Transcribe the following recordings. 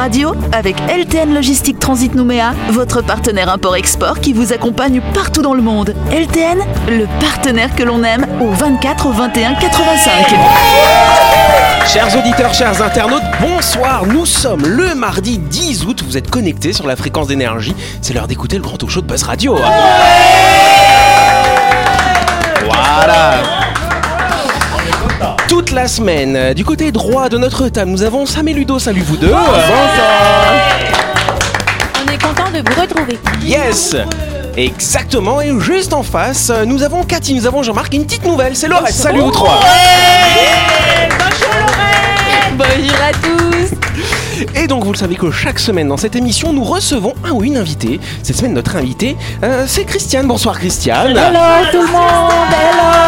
Radio avec LTN Logistique Transit Nouméa, votre partenaire import-export qui vous accompagne partout dans le monde. LTN, le partenaire que l'on aime au 24 21 85. Chers auditeurs, chers internautes, bonsoir. Nous sommes le mardi 10 août. Vous êtes connectés sur la fréquence d'énergie. C'est l'heure d'écouter le grand talk show de Buzz Radio. Voilà. Toute la semaine, euh, du côté droit de notre table, nous avons Sam et Ludo. Salut vous deux. On est content de vous retrouver. Yes. Exactement, et juste en face, euh, nous avons Cathy, nous avons Jean-Marc, et une petite nouvelle, c'est Laurette. Salut vous trois. Bonjour à tous. Et donc vous le savez que chaque semaine dans cette émission, nous recevons un ou une invitée. Cette semaine, notre invitée, euh, c'est Christiane. Bonsoir Christiane. Hello tout le monde. Hello.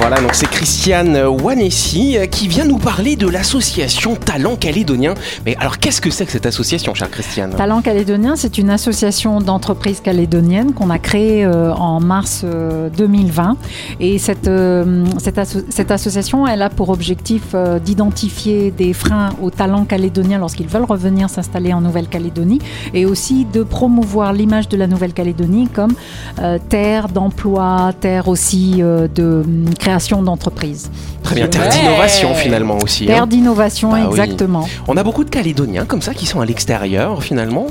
Voilà, donc c'est Christiane Wanessi euh, qui vient nous parler de l'association Talent Calédonien. Mais alors qu'est-ce que c'est que cette association, chère Christiane? Talent calédonien, c'est une association d'entreprises calédoniennes qu'on a créée euh, en mars euh, 2020. Et cette, euh, cette, asso- cette association, elle a pour objectif euh, d'identifier des freins aux talents calédoniens lorsqu'ils veulent revenir s'installer en Nouvelle-Calédonie et aussi de promouvoir l'image de la Nouvelle-Calédonie comme euh, terre d'emploi, terre aussi euh, de hum, création d'entreprises. Très bien, terre d'innovation finalement aussi. hein. Terre d'innovation, Bah oui. exactement. On a beaucoup de Calédoniens comme ça qui sont à l'extérieur finalement.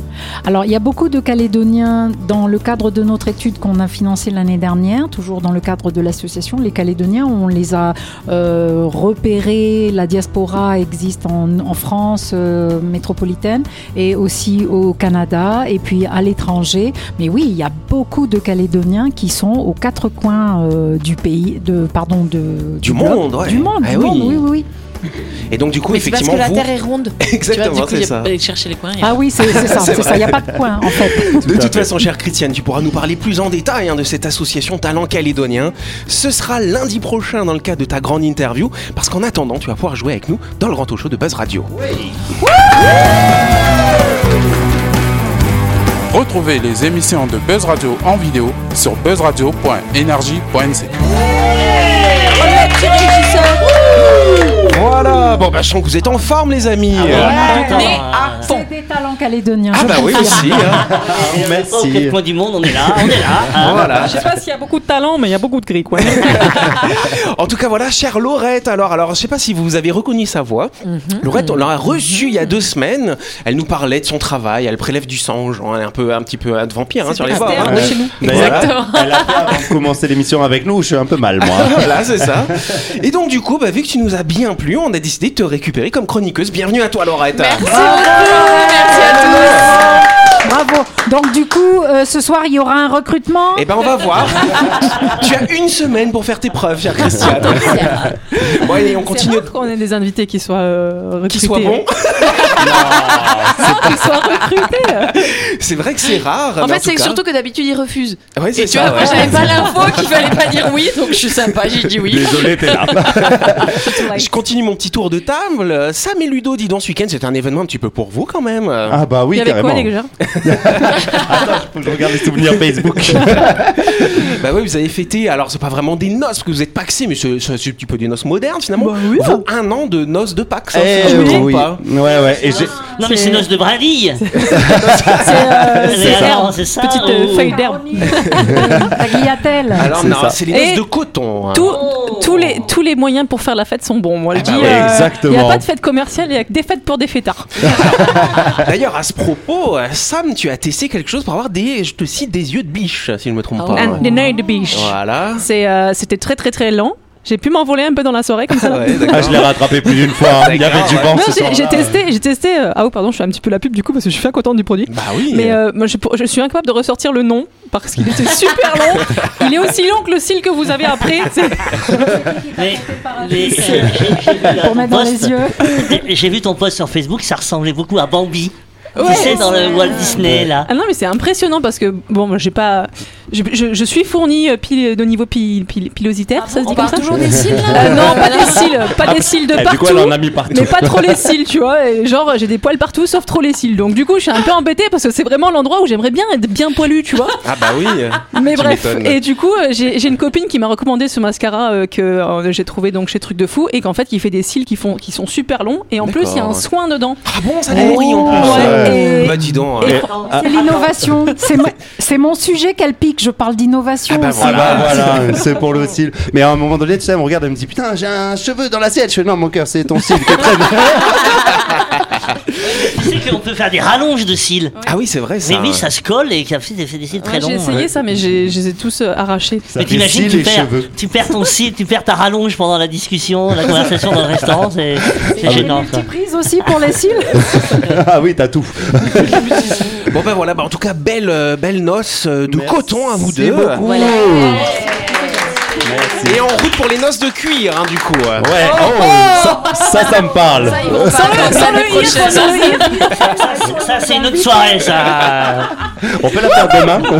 Alors, il y a beaucoup de Calédoniens dans le cadre de notre étude qu'on a financée l'année dernière, toujours dans le cadre de l'association. Les Calédoniens, on les a euh, repérés. La diaspora existe en, en France euh, métropolitaine et aussi au Canada et puis à l'étranger. Mais oui, il y a beaucoup de Calédoniens qui sont aux quatre coins euh, du pays, de pardon, de Du globe. monde, ouais. du monde, Eh du oui. monde, oui, oui, oui. Et donc du coup, Mais c'est parce effectivement, que la vous... Terre est ronde. Exactement, c'est ça. aller chercher les coins. Ah oui, c'est ça, C'est. Il n'y a pas de coin en fait. De toute façon, chère Christiane, tu pourras nous parler plus en détail hein, de cette association Talent Calédonien. Ce sera lundi prochain dans le cadre de ta grande interview, parce qu'en attendant, tu vas pouvoir jouer avec nous dans le grand show de Buzz Radio. Retrouvez les émissions de Buzz Radio en vidéo sur buzzradio.energie.nc. Voilà, bon bah je sens que vous êtes en forme les amis. Mais à fond. Calédoniens. Ah bah oui aussi. hein. Au quatre coins du monde, on est là, on est là. hein. Voilà. Je sais pas s'il y a beaucoup de talent, mais il y a beaucoup de gris, quoi. En tout cas, voilà, chère Laurette. Alors, alors, je sais pas si vous avez reconnu sa voix. Laurette, on l'a reçue il y a deux semaines. Elle nous parlait de son travail. Elle prélève du sang. Genre, elle est un peu, un petit peu un vampire hein, sur les bords. hein. de chez nous. Exactement. Elle a fait avant de commencer l'émission avec nous, je suis un peu mal moi. Voilà, c'est ça. Et donc, du coup, bah, vu que tu nous as bien plu, on a décidé de te récupérer comme chroniqueuse. Bienvenue à toi, Laurette. Merci beaucoup. Merci à tous. Bravo. Donc du coup, euh, ce soir, il y aura un recrutement. Eh ben, on va voir. tu as une semaine pour faire tes preuves, chère Christiane. bon, allez, on C'est continue. rare qu'on ait des invités qui soient euh, Qui recrutés. soit bon. Qui soient recrutés. C'est vrai que c'est rare. En fait, c'est cas- surtout que d'habitude, ils refusent. Ouais, c'est Et tu ça. vois, moi, ouais. j'avais pas l'info qu'il fallait pas dire oui, donc je suis sympa, j'ai dit oui. Désolé, t'es là. Je continue mon petit tour de table. Sam et Ludo, dis donc, ce week-end, c'était un événement un petit peu pour vous quand même. Ah bah oui, Il y avait carrément. quoi, les gars? Attends, faut que je regarde les souvenirs Facebook. Bah oui, vous avez fêté, alors c'est pas vraiment des noces, parce que vous êtes paxés, mais c'est un petit peu des noces modernes finalement. Bah oui. Vos un an de noces de Pax, hein, Eh oui. pas. Ouais, ouais. Et. Non mais c'est noce de brindille C'est euh, ça Petite euh, ou- feuille d'herbe. La guillatelle. Alors C'est non, ça. c'est les noces Et de coton. hein. Tout- tous, les, tous les moyens pour faire la fête sont bons. Moi, je Ah dis, bah euh, exactement. Il n'y a pas de fête commerciale, il y a que des fêtes pour des fêtards. D'ailleurs, à ce propos, euh, Sam, tu as testé quelque chose pour avoir des, je te cite, des yeux de biche, si je ne me trompe Ah pas. the night the beach. Voilà. Euh, C'était très très très lent. J'ai pu m'envoler un peu dans la soirée comme ça. Ouais. Ah, je l'ai rattrapé plus d'une fois. Il y avait du vent ce j'ai, testé, j'ai testé. euh, ah oui, pardon, je fais un petit peu la pub du coup parce que je suis bien contente du produit. Bah oui. Mais euh, moi, je, je suis incapable de ressortir le nom parce qu'il était super long. Il est aussi long que le cil que vous avez après. Mais, mais, euh, j'ai- j'ai vu la- Pour mettre dans post. les yeux. J'ai vu ton post sur Facebook, ça ressemblait beaucoup à Bambi. Ouais. Tu sais, dans le Walt Disney, là. Ah non, mais c'est impressionnant parce que, bon, moi, j'ai pas. Je, je- je suis fournie euh, pile, de niveau pil- pil- pilositaire, ça se dit On comme ça toujours des cils là Euh, Non, pas des cils, pas des cils de Et partout. du coup, elle en a mis partout. mais pas trop les cils, tu vois. Et genre, j'ai des poils partout sauf trop les cils. Donc, du coup, je suis un peu embêtée parce que c'est vraiment l'endroit où j'aimerais bien être bien poilu, tu vois. Ah bah oui. Mais Tu bref, et du coup, euh, j'ai une copine qui m'a recommandé ce mascara euh, que euh, j'ai trouvé donc chez Truc de Fou et qu'en fait, il fait des cils qui, font, qui sont super longs et en plus, il y a un soin dedans. Ah bon, ça nourrit en plus. Ouais, Bah dis donc. et- ouais. C'est l'innovation. C'est mo- C'est mon sujet qu'elle pique. Je parle d'innovation. Ah bah aussi. Ah bah voilà, c'est pour le cil. Mais à un moment donné, tu sais, elle me regarde, elle me dit Putain, j'ai un cheveu dans l'assiette. Je fais Non, mon cœur, c'est ton traîne. Tu sais qu'on peut faire des rallonges de cils. Ah oui, c'est vrai ça. Mais oui, ça se colle et ça fait des, fait des cils très longs. J'ai essayé ça, mais j'ai- je les ai tous euh, arrachés. Ça Mais t'imagines, tu perds, tu perds ton cil, tu perds ta rallonge pendant la discussion, la conversation dans le restaurant, c'est gênant ça. Prise aussi pour les cils. ah oui, t'as tout. Bon ben voilà, bah, en tout cas belle euh, belle noce euh, de Merci coton à vous deux. beaucoup. Et en route pour les noces de cuir, hein, du coup. euh. Ouais, oh, ça, ça, ça me parle. Ça, ça, c'est une autre soirée ça. On peut la faire demain.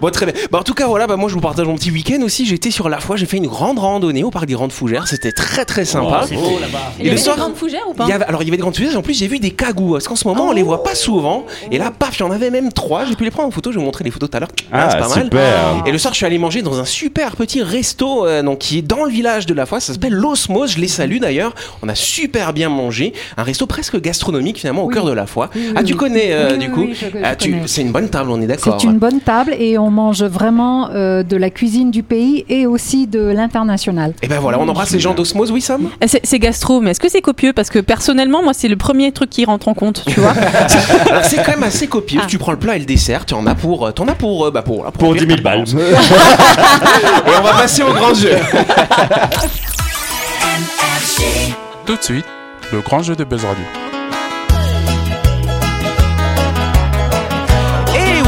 Bon très bien. Bah en tout cas voilà, bah moi je vous partage mon petit week-end aussi. J'étais sur la foi, j'ai fait une grande randonnée au parc des Grandes Fougères. C'était très très sympa. Oh, beau là-bas. Il y le avait soir, des grandes fougères ou pas Il y avait, alors il y avait des grandes fusées, en plus j'ai vu des cagous, parce qu'en ce moment on les voit pas souvent. Et là, paf, il y en avait même trois. J'ai pu les prendre en photo, je vais vous montrer les photos tout à l'heure. Ah, c'est pas mal. super. Et le soir, je suis allé manger dans un super petit resto euh, donc, qui est dans le village de la Foix. Ça s'appelle l'Osmose. Je les salue d'ailleurs. On a super bien mangé. Un resto presque gastronomique finalement au cœur de la. Oui, oui, ah, tu connais euh, Oui, du coup? oui, je- je Ah, tu-. C'est une bonne table, on est d'accord. C'est une bonne table et on mange vraiment euh, de la cuisine du pays et aussi de l'international. Et ben voilà, on embrasse les gens d'Osmose, oui Sam Eh, C'est gastro, mais est-ce que c'est copieux? Parce que personnellement, moi, c'est le premier truc qui rentre en compte, tu vois. Alors c'est quand même assez copieux. Ah. Tu prends le plat et le dessert, tu en as pour, t'en as pour, bah pour, là, Pour 10 000 balles. Et on va passer au grand jeu. Tout de suite, le grand jeu de Buzz Radio.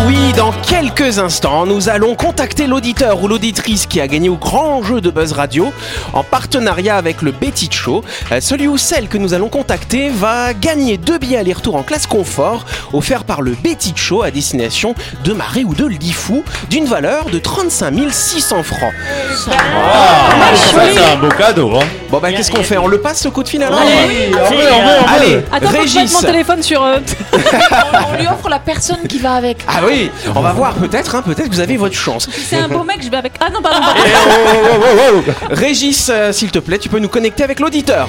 Oui, dans quelques instants, nous allons contacter l'auditeur ou l'auditrice qui a gagné au grand jeu de Buzz Radio en partenariat avec le Betty Show. Euh, Celui ou celle que nous allons contacter va gagner deux billets aller-retour en classe confort offerts par le Betty Show à destination de Marais ou de Lifou d'une valeur de 35 600 francs. Ah, ça, c'est un beau cadeau. Hein. Bon bah qu'est-ce qu'on fait? On le passe ce coup de fil alors? Allez, on c'est, veut, on veut, on veut. Allez, Attends, je mon téléphone sur. euh, On lui offre la personne qui va avec. Ah oui, on va voir peut-être, hein, peut-être que vous avez votre chance. C'est un beau mec, je vais avec. Ah non, pardon, pardon. Eh, oh, oh, oh, oh, oh. Régis, euh, s'il te plaît, tu peux nous connecter avec l'auditeur.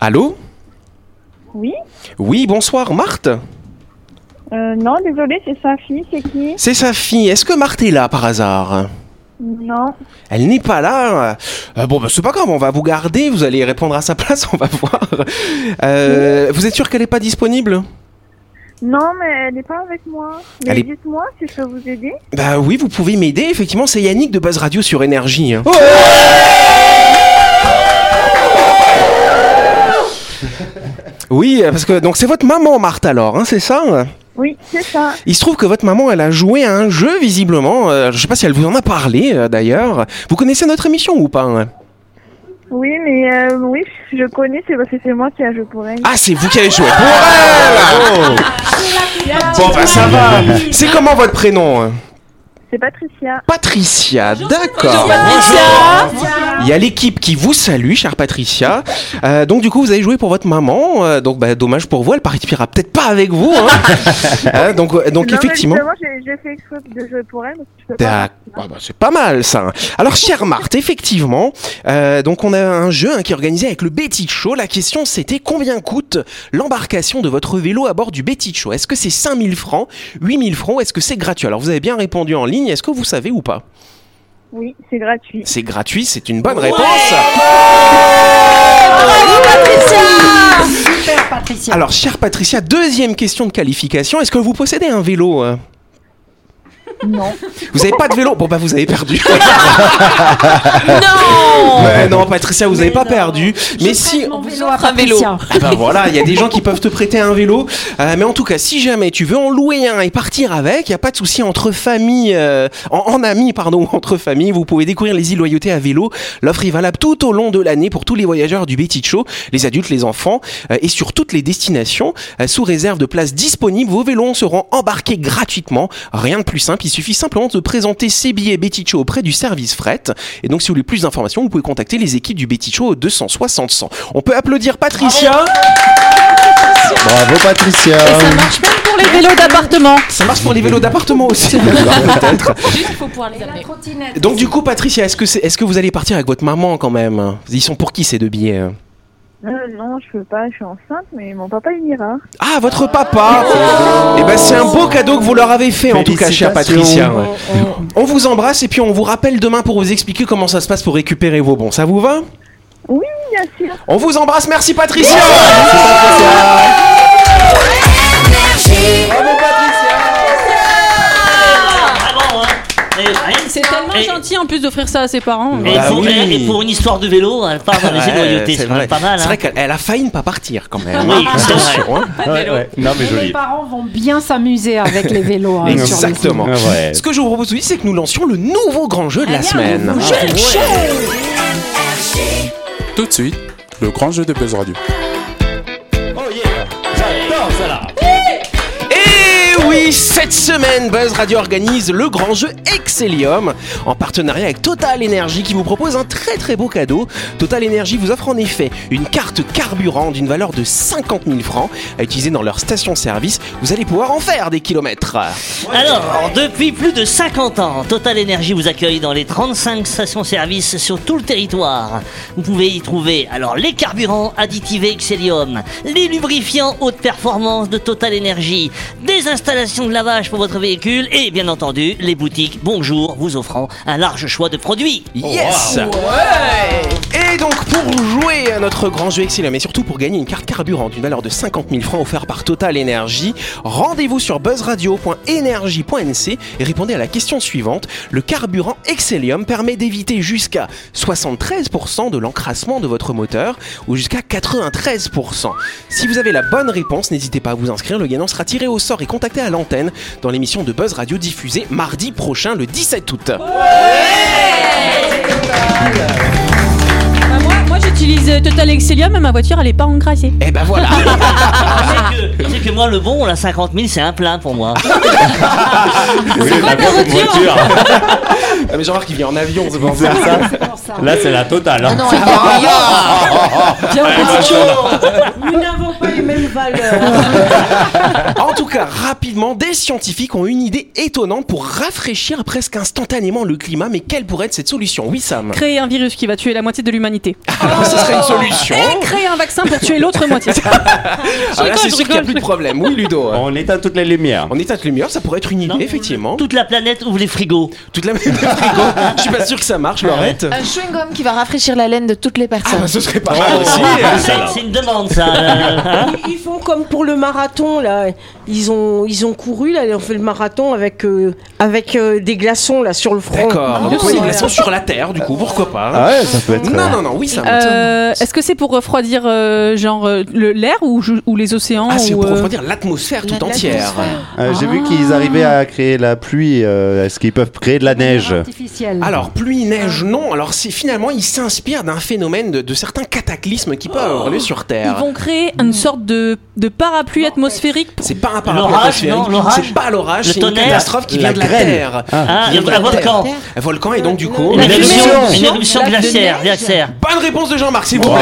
Allô? Oui? Oui, bonsoir, Marthe. euh, Non, désolé, c'est sa fille, c'est qui? C'est sa fille. Est-ce que Marthe est là par hasard? Non. Elle n'est pas là. Euh, bon, bah, c'est pas grave, on va vous garder. Vous allez répondre à sa place, on va voir. Euh, vous êtes sûr qu'elle n'est pas disponible? Non, mais elle n'est pas avec moi. Mais est- dites-moi si je peux vous aider. Bah oui, vous pouvez m'aider. Effectivement, c'est Yannick de Buzz Radio sur Énergie. hein. Oui, parce que donc c'est votre maman, Marthe, alors, hein, c'est ça? Oui, c'est ça. Il se trouve que votre maman, elle a joué à un jeu, visiblement. euh, je sais pas si elle vous en a parlé, euh, d'ailleurs. Vous connaissez notre émission ou pas hein? Oui, mais euh, oui, je connais, c'est parce que c'est moi qui a joué pour elle. Ah, c'est vous qui avez joué pour elle Bon, bah ça va. C'est comment votre prénom hein? C'est Patricia. Patricia, d'accord. Il y a l'équipe qui vous salue, chère Patricia. Euh, donc du coup, vous avez joué pour votre maman. euh, donc bah, dommage pour vous, elle partira peut-être pas avec vous. hein. Hein, donc euh, donc non, effectivement. J'ai fait exprès de jouer pour elle. D'accord. Ah bah, c'est pas mal ça. Alors chère Marthe, effectivement, euh, donc on a un jeu hein, qui est organisé avec le Betty Show. La question c'était combien coûte l'embarcation de votre vélo à bord du Betty Show? Est-ce que c'est 5000 francs, 8000 francs ou est-ce que c'est gratuit? Alors vous avez bien répondu en ligne, est-ce que vous savez ou pas? Oui, c'est gratuit. C'est gratuit, c'est une bonne réponse. Super, Patricia. Alors chère Patricia, deuxième question de qualification, est-ce que vous possédez un vélo euh Non. Vous avez pas de vélo Bon bah vous avez perdu. Non non, Patricia, vous avez pas perdu. Mais si. Mon vélo à un vélo. Ah bah voilà, il y a des gens qui peuvent te prêter un vélo. Euh, mais en tout cas, si jamais tu veux en louer un et partir avec, il y a pas de souci entre famille, euh, en, en amis, pardon, entre familles, vous pouvez découvrir les îles Loyauté à vélo. L'offre est valable tout au long de l'année pour tous les voyageurs du Betty Show, les adultes, les enfants, euh, et sur toutes les destinations. Euh, sous réserve de places disponibles, vos vélos seront embarqués gratuitement. Rien de plus simple, il suffit simplement de présenter ses billets Betty Show auprès du service fret. Et donc, si vous voulez plus d'informations, vous pouvez contacter les équipes du Betty Show au 260 100. On peut applaudir Patricia. Bravo Patricia. Et ça marche même pour les vélos d'appartement. Ça marche pour les vélos d'appartement aussi. D'accord, peut-être. Juste, il faut pouvoir les amener. Donc du coup, Patricia, est-ce que, c'est- est-ce que vous allez partir avec votre maman quand même? Ils sont pour qui ces deux billets? Euh, non, je peux pas, je suis enceinte, mais mon papa il ira. Ah, votre papa Eh ben, c'est un beau cadeau que vous leur avez fait, en tout cas, chère. Patricia. ouais. On vous embrasse et puis on vous rappelle demain pour vous expliquer comment ça se passe pour récupérer vos bons. Ça vous va? Oui, bien sûr. On vous embrasse, merci Patricia en plus d'offrir ça à ses parents. et Bah pour, oui. et pour une histoire de vélo, elle part dans les îles Ouais, Loyauté, c'est pas mal. C'est hein. vrai qu'elle elle a failli ne pas partir quand même. Oui, hein. c'est Attention, hein. Ouais, ouais. Non mais Et joli. les parents vont bien s'amuser avec les vélos. hein, sur les Exactement. Ah ouais. Ce que je vous propose aussi, c'est que nous lancions le nouveau grand jeu de la semaine. Tout de suite, le grand jeu de Buzz Radio. Cette semaine, Buzz Radio organise le grand jeu Excellium en partenariat avec Total Energy qui vous propose un très très beau cadeau. Total Energy vous offre en effet une carte carburant d'une valeur de 50 000 francs à utiliser dans leur station-service. Vous allez pouvoir en faire des kilomètres. Alors, depuis plus de 50 ans, Total Energy vous accueille dans les 35 stations-service sur tout le territoire. Vous pouvez y trouver alors les carburants additivés Excellium, les lubrifiants haute performance de Total Energy, des installations de lavage pour votre véhicule et bien entendu les boutiques Bonjour vous offrant un large choix de produits. Yes. Et donc pour jouer à notre grand jeu Excellium et surtout pour gagner une carte carburant d'une valeur de 50 000 francs offerte par Total Energy, rendez-vous sur buzzradio.energie.nc et répondez à la question suivante. Le carburant Excellium permet d'éviter jusqu'à 73% de l'encrassement de votre moteur ou jusqu'à 93%. Si vous avez la bonne réponse, n'hésitez pas à vous inscrire. Le gagnant sera tiré au sort et contacté à l'antenne dans l'émission de Buzz Radio diffusée mardi prochain le 17 août. J'utilise Total Excellium mais ma voiture elle est pas engraissée. Et ben voilà C'est que, c'est que moi le bon, la 50 000 c'est un plein pour moi. Oui, la bonne voiture. Ah, mais Jean-Marc il vient en avion, c'est pour ça. Là c'est la totale. hein. Non, il y a show. Nous n'avons pas les mêmes valeurs. En tout cas, rapidement, des scientifiques ont une idée étonnante pour rafraîchir presque instantanément le climat. Mais quelle pourrait être cette solution? Oui, Sam. Créer un virus qui va tuer la moitié de l'humanité. Alors, ce serait une solution. Et créer un vaccin pour tuer l'autre moitié. Ah, là, c'est sûr qu'il n'y a plus de problème. Oui, Ludo. On éteint toutes les lumières. En état de lumière, ça pourrait être une idée, Non. effectivement. Toute la planète ouvre les frigos. Toute la même frigo. Je suis pas sûr que ça marche, Laurette. un chewing-gum qui va rafraîchir la laine de toutes les Ah, personnes. bah, ce serait pas mal aussi. C'est une demande ça. euh, hein Ils font comme pour le marathon là. Ils ont ils ont couru là, ils ont fait le marathon avec euh, avec euh, des glaçons là sur le front. D'accord. Ah, ils sont sur la Terre, du coup, pourquoi pas Ah ouais, ça peut être. Non, non, non, oui, Sam. Euh, Est-ce que c'est pour refroidir euh, genre euh, l'air ou, les océans Ah, c'est ou, pour euh, refroidir l'atmosphère tout entière. Euh, J'ai vu qu'ils arrivaient à créer la pluie. euh, Est-ce qu'ils peuvent créer de la neige? Artificielle. Alors, pluie, neige, non. Alors, c'est finalement, ils s'inspirent d'un phénomène de, de certains cataclysmes qui peuvent avoir lieu sur Ils Terre. vont créer une sorte de, de parapluie atmosphérique. C'est pas un parapluie L'orage, atmosphérique, c'est pas l'orage, Le c'est une tonnerre. catastrophe qui vient de la. Terre. Ah, Qui vient de la un volcan. Un volcan et donc du coup. Une éruption. éruption. Une éruption Lac de glaciaire. Bonne réponse de Jean-Marc, s'il vous plaît.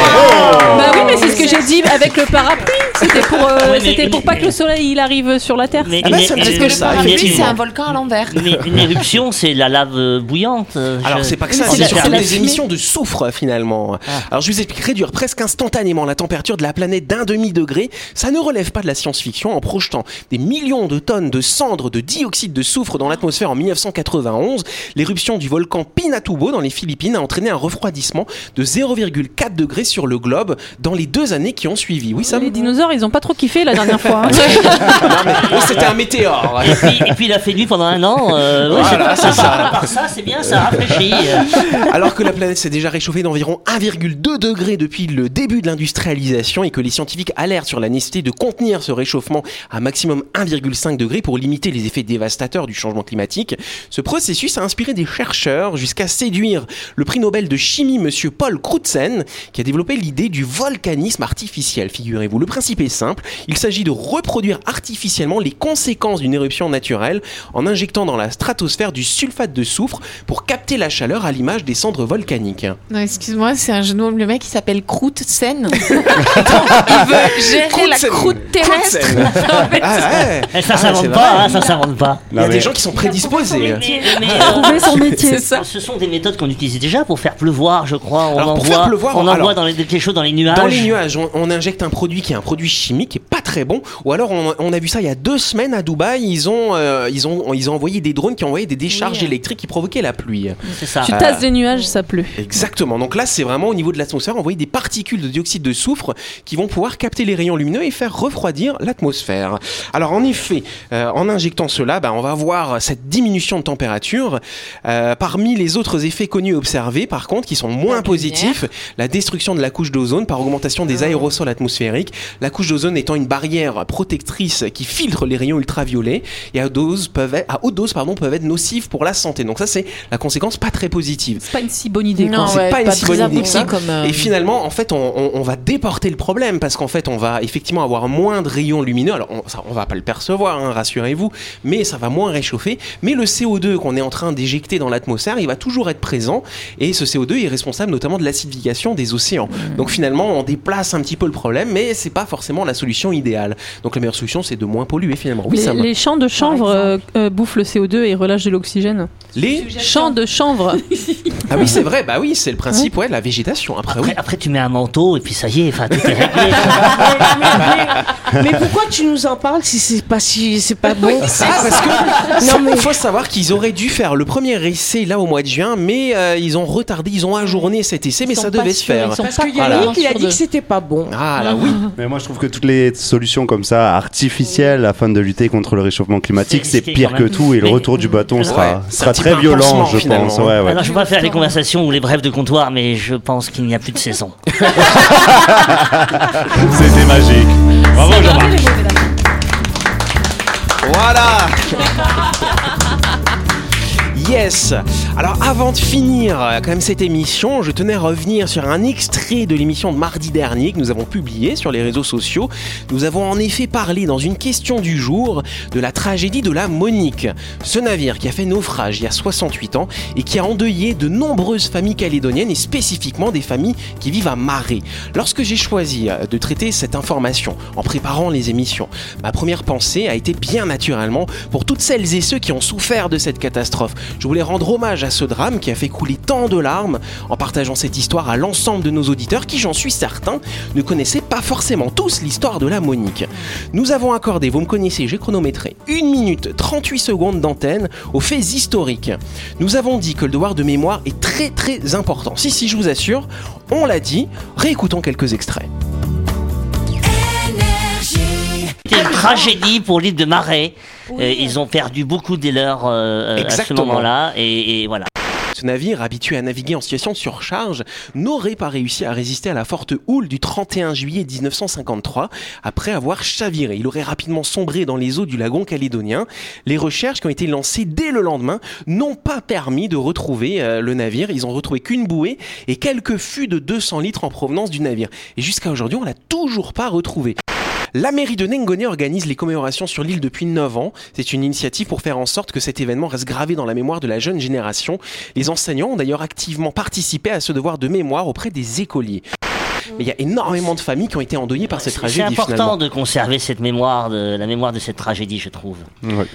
Bah oui, mais c'est ce que j'ai dit avec le parapluie. C'était pour, euh, Ouais, mais- c'était pour pas que le soleil il arrive sur la Terre. Mais Ah bah, ça Parce que le parapluie, c'est un volcan à l'envers. Une éruption, c'est la lave bouillante. euh, Alors c'est pas que ça, c'est surtout des fumée. émissions de soufre finalement. Alors je vous explique, réduire presque instantanément la température de la planète d'un demi-degré, ça ne relève pas de la science-fiction en projetant des millions de tonnes de cendres de dioxyde de soufre dans l'atmosphère en 1991. L'éruption du volcan Pinatubo dans les Philippines a entraîné un refroidissement de 0,4 degrés sur le globe dans les deux années qui ont suivi. Oui, ça Les dinosaures, ils ont pas trop kiffé la dernière fois. hein. Non, c'était un météore. Et puis, et puis il a fait nuit pendant un an. euh, Voilà, c'est ça. À part ça, c'est bien, ça rafraîchit. Alors que la planète s'est déjà réchauffée d'environ 1,2 degré depuis le début de l'industrialisation et que les scientifiques alertent sur la nécessité de contenir ce réchauffement à maximum 1,5 degré pour limiter les effets dévastateurs du changement climatique, ce processus a inspiré des chercheurs jusqu'à séduire le prix Nobel de chimie monsieur Paul Crutzen qui a développé l'idée du volcanisme artificiel, figurez-vous. Le principe est simple, il s'agit de reproduire artificiellement les conséquences d'une éruption naturelle en injectant dans la stratosphère du sulfate de soufre pour capter la chaleur à l'image des cendres volcaniques. Non, excuse-moi, c'est un genou. Le mec, il s'appelle Croûte-Sen. il veut gérer la croûte terrestre. Ah ouais. Eh, ça Ah, s'invente c'est pas, hein, ça s'invente pas. Il y a des gens qui sont prédisposés. Euh, Trouver son métier. C'est ça. Ce sont des méthodes qu'on utilise déjà pour faire pleuvoir, je crois. On Alors, pour envoie, faire pleuvoir, on alors- envoie dans les, quelque chose dans les nuages. Dans les nuages, on, on injecte un produit qui est un produit chimique qui est pas très bon. Ou alors, on, on a vu ça il y a deux semaines à Dubaï. Ils ont, euh, ils ont, ils ont envoyé des drones qui ont envoyé des décharges Oui. électriques qui provoquaient la pluie. C'est ça. Tu tasses des nuages, ça pleut. Exactement. Donc là, c'est vraiment au niveau de l'atmosphère, envoyer des particules de dioxyde de soufre qui vont pouvoir capter les rayons lumineux et faire refroidir l'atmosphère. Alors en effet, euh, en injectant cela, bah, on va voir cette diminution de température. Euh, parmi les autres effets connus et observés, par contre, qui sont moins La positifs, la destruction de la couche d'ozone par augmentation des aérosols atmosphériques. La couche d'ozone étant une barrière protectrice qui filtre les rayons ultraviolets et à, dose peuvent être, à haute dose pardon, peuvent être nocives pour la santé. Donc ça, c'est la conséquence pas très positive. C'est pas une si bonne idée. Non, c'est ouais, pas une si bonne idée que ça. comme. euh, Et finalement, en fait, on, on- on va déporter le problème parce qu'en fait, on va effectivement avoir moins de rayons lumineux. Alors, on, ça, on va pas le percevoir, hein, rassurez-vous, mais ça va moins réchauffer. Mais le CO2 qu'on est en train d'éjecter dans l'atmosphère, il va toujours être présent. Et ce CO2 est responsable notamment de l'acidification des océans. Donc finalement, on déplace un petit peu le problème, mais c'est pas forcément la solution idéale. Donc la meilleure solution, c'est de moins polluer finalement. Oui, les champs de chanvre euh, euh, bouffent le CO2 et relâchent de l'oxygène. Les... Champs de chanvre. Ah oui, c'est vrai. Bah oui, c'est le principe, ouais, de la végétation. Après, oui. Après, tu mets un manteau et puis ça y est, enfin, tout est réglé. Mais pourquoi tu nous en parles si c'est pas si c'est pas bon? Ah, parce que Non, mais- il faut savoir qu'ils auraient dû faire le premier essai là au mois de juin, mais euh, ils ont retardé, ils ont ajourné cet essai, mais ça devait se faire. Parce pas que Voilà. Yannick, il a dit que c'était pas bon. Ah là oui. Mais moi, je trouve que toutes les solutions comme ça, artificielles, afin de lutter contre le réchauffement climatique, C'est c'est risqué pire quand que même. tout. Et le Mais- retour du bâton sera, c'est sera très un violent, pansement, je finalement. pense. Ouais, ouais. Alors, je vais pas faire les conversations ou les brèves de comptoir, mais je pense qu'il n'y a plus de saison. C'était magique. Bravo, Jean-Marc. Voilà. Yes Alors avant de finir euh, quand même cette émission, je tenais à revenir sur un extrait de l'émission de mardi dernier que nous avons publié sur les réseaux sociaux. Nous avons en effet parlé dans une question du jour de la tragédie de la Monique. Ce navire qui a fait naufrage il y a 68 ans et qui a endeuillé de nombreuses familles calédoniennes et spécifiquement des familles qui vivent à Marais. Lorsque j'ai choisi euh, de traiter cette information en préparant les émissions, ma première pensée a été bien naturellement pour toutes celles et ceux qui ont souffert de cette catastrophe. Je voulais rendre hommage à ce drame qui a fait couler tant de larmes en partageant cette histoire à l'ensemble de nos auditeurs qui, j'en suis certain, ne connaissaient pas forcément tous l'histoire de la Monique. Nous avons accordé, vous me connaissez, j'ai chronométré, 1 minute 38 secondes d'antenne aux faits historiques. Nous avons dit que le devoir de mémoire est très très important. Si, si, je vous assure, on l'a dit, réécoutons quelques extraits. C'était une tragédie pour l'île de Marais. Euh, ils ont perdu beaucoup des leurs euh, à ce moment-là. Et, et voilà. Ce navire, habitué à naviguer en situation de surcharge, n'aurait pas réussi à résister à la forte houle du 31 juillet 1953 après avoir chaviré. Il aurait rapidement sombré dans les eaux du lagon calédonien. Les recherches qui ont été lancées dès le lendemain n'ont pas permis de retrouver euh, le navire. Ils ont retrouvé qu'une bouée et quelques fûts de 200 litres en provenance du navire. Et jusqu'à aujourd'hui, on l'a toujours pas retrouvé. La mairie de Nengoné organise les commémorations sur l'île depuis 9 ans. C'est une initiative pour faire en sorte que cet événement reste gravé dans la mémoire de la jeune génération. Les enseignants ont d'ailleurs activement participé à ce devoir de mémoire auprès des écoliers. Mais il y a énormément de familles qui ont été endeuillées par cette C'est tragédie important finalement. de conserver cette mémoire, de, la mémoire de cette tragédie, je trouve. Ouais.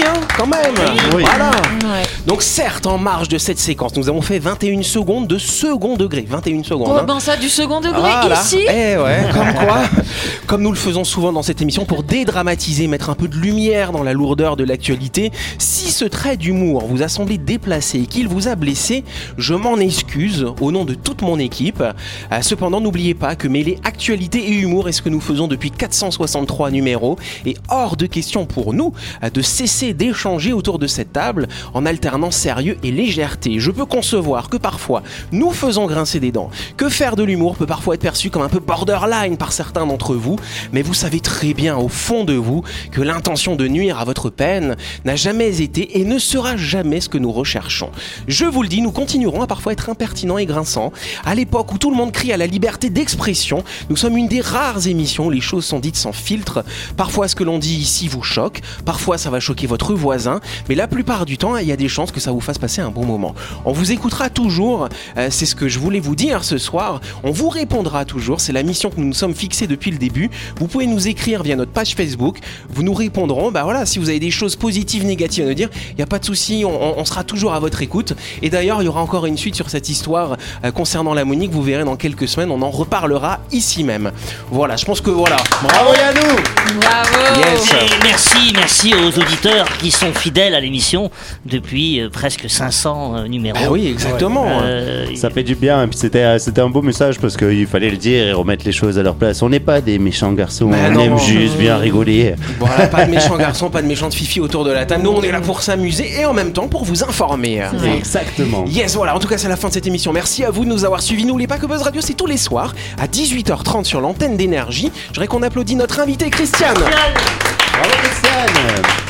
Hein, quand même. Oui. Voilà. Ouais. Donc certes, en marge de cette séquence, nous avons fait 21 secondes de second degré. 21 secondes. hein. Comment ça, du second degré Voilà. ici? Eh ouais, comme quoi, comme nous le faisons souvent dans cette émission pour dédramatiser, mettre un peu de lumière dans la lourdeur de l'actualité, si ce trait d'humour vous a semblé déplacé et qu'il vous a blessé, je m'en excuse au nom de toute mon équipe. Euh, cependant, n'oubliez pas que mêler actualité et humour est ce que nous faisons depuis 463 numéros et hors de question pour nous euh, de cesser d'échanger autour de cette table en alternant sérieux et légèreté. Je peux concevoir que parfois nous faisons grincer des dents, que faire de l'humour peut parfois être perçu comme un peu borderline par certains d'entre vous, mais vous savez très bien au fond de vous que l'intention de nuire à votre peine n'a jamais été et ne sera jamais ce que nous recherchons. Je vous le dis, nous continuerons à parfois être impertinents et grinçants. À l'époque où tout le monde crie à la liberté d'expression, nous sommes une des rares émissions où les choses sont dites sans filtre. Parfois ce que l'on dit ici vous choque, parfois ça va choquer votre voisin, mais la plupart du temps, il y a des chances que ça vous fasse passer un bon moment. On vous écoutera toujours, euh, c'est ce que je voulais vous dire ce soir. On vous répondra toujours, c'est la mission que nous nous sommes fixée depuis le début. Vous pouvez nous écrire via notre page Facebook, vous nous répondrons. Bah voilà, si vous avez des choses positives, négatives à nous dire, il n'y a pas de souci, on, on sera toujours à votre écoute. Et d'ailleurs, il y aura encore une suite sur cette histoire euh, concernant la Monique. Vous verrez dans quelques semaines, on en reparlera ici même. Voilà, je pense que voilà. Bravo Yannou Bravo. Yes. Merci, merci aux auditeurs qui sont fidèles à l'émission depuis euh, presque 500 euh, numéros. Ah oui, exactement. Euh, Ça fait du bien, et puis c'était c'était un beau message parce qu'il fallait le dire et remettre les choses à leur place. On n'est pas des méchants garçons, Mais on non. aime juste bien rigoler. Voilà, pas de méchants garçons, pas de méchantes fifi autour de la table. Nous, on est là pour s'amuser et en même temps pour vous informer. Exactement. Yes, voilà, en tout cas, c'est la fin de cette émission. Merci à vous de nous avoir suivis. N'oubliez pas que Buzz Radio, c'est tous les soirs à 18h30 sur l'antenne d'énergie. Je voudrais qu'on applaudit notre invité Christiane. Bravo Christiane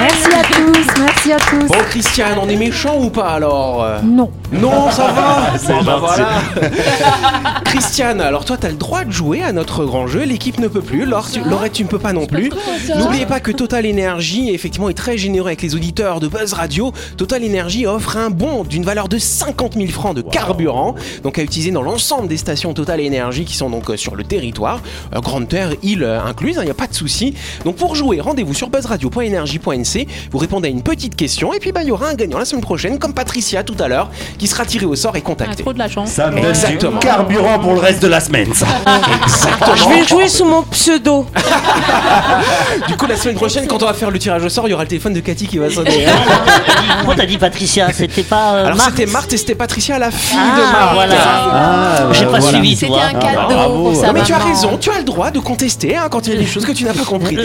Merci à tous, merci à tous. Bon, Christiane, on est méchant ou pas alors? Non. Non, ça va? C'est Bon, bah, voilà. Christiane, alors toi, t'as le droit de jouer à notre grand jeu. L'équipe ne peut plus. Laure, tu, Laurette, tu ne peux pas non plus. N'oubliez pas que Total Energy, effectivement, est très généreux avec les auditeurs de Buzz Radio. Total Energy offre un bon d'une valeur de 50 000 francs de carburant, donc à utiliser dans l'ensemble des stations Total Energy qui sont donc euh, sur le territoire, euh, Grande Terre, île euh, incluse, il n'y a pas de souci. Donc pour jouer, rendez-vous sur buzzradio.energie.nc, vous répondez à une petite question, et puis bah, il y aura un gagnant la semaine prochaine, comme Patricia tout à l'heure, qui sera tiré au sort et Ah, contacté. trop de la chance. Ça me donne du carburant pour le reste de la semaine, ça. Je vais jouer sous mon pseudo. Du coup, la semaine prochaine, quand on va faire le tirage au sort, il y aura le téléphone de Cathy qui va sonner. hein. Pourquoi t'as dit Patricia? C'était pas euh, Alors Marthe c'était Marthe et c'était Patricia, la fille Ah, de Marthe. voilà. Ah, J'ai bah, pas voilà. suivi, C'était un cadeau bravo. pour sa Non mais tu as raison, tu as le droit de contester hein, quand il y a des choses que tu n'as pas compris.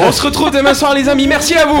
On se retrouve demain soir les amis, merci à vous.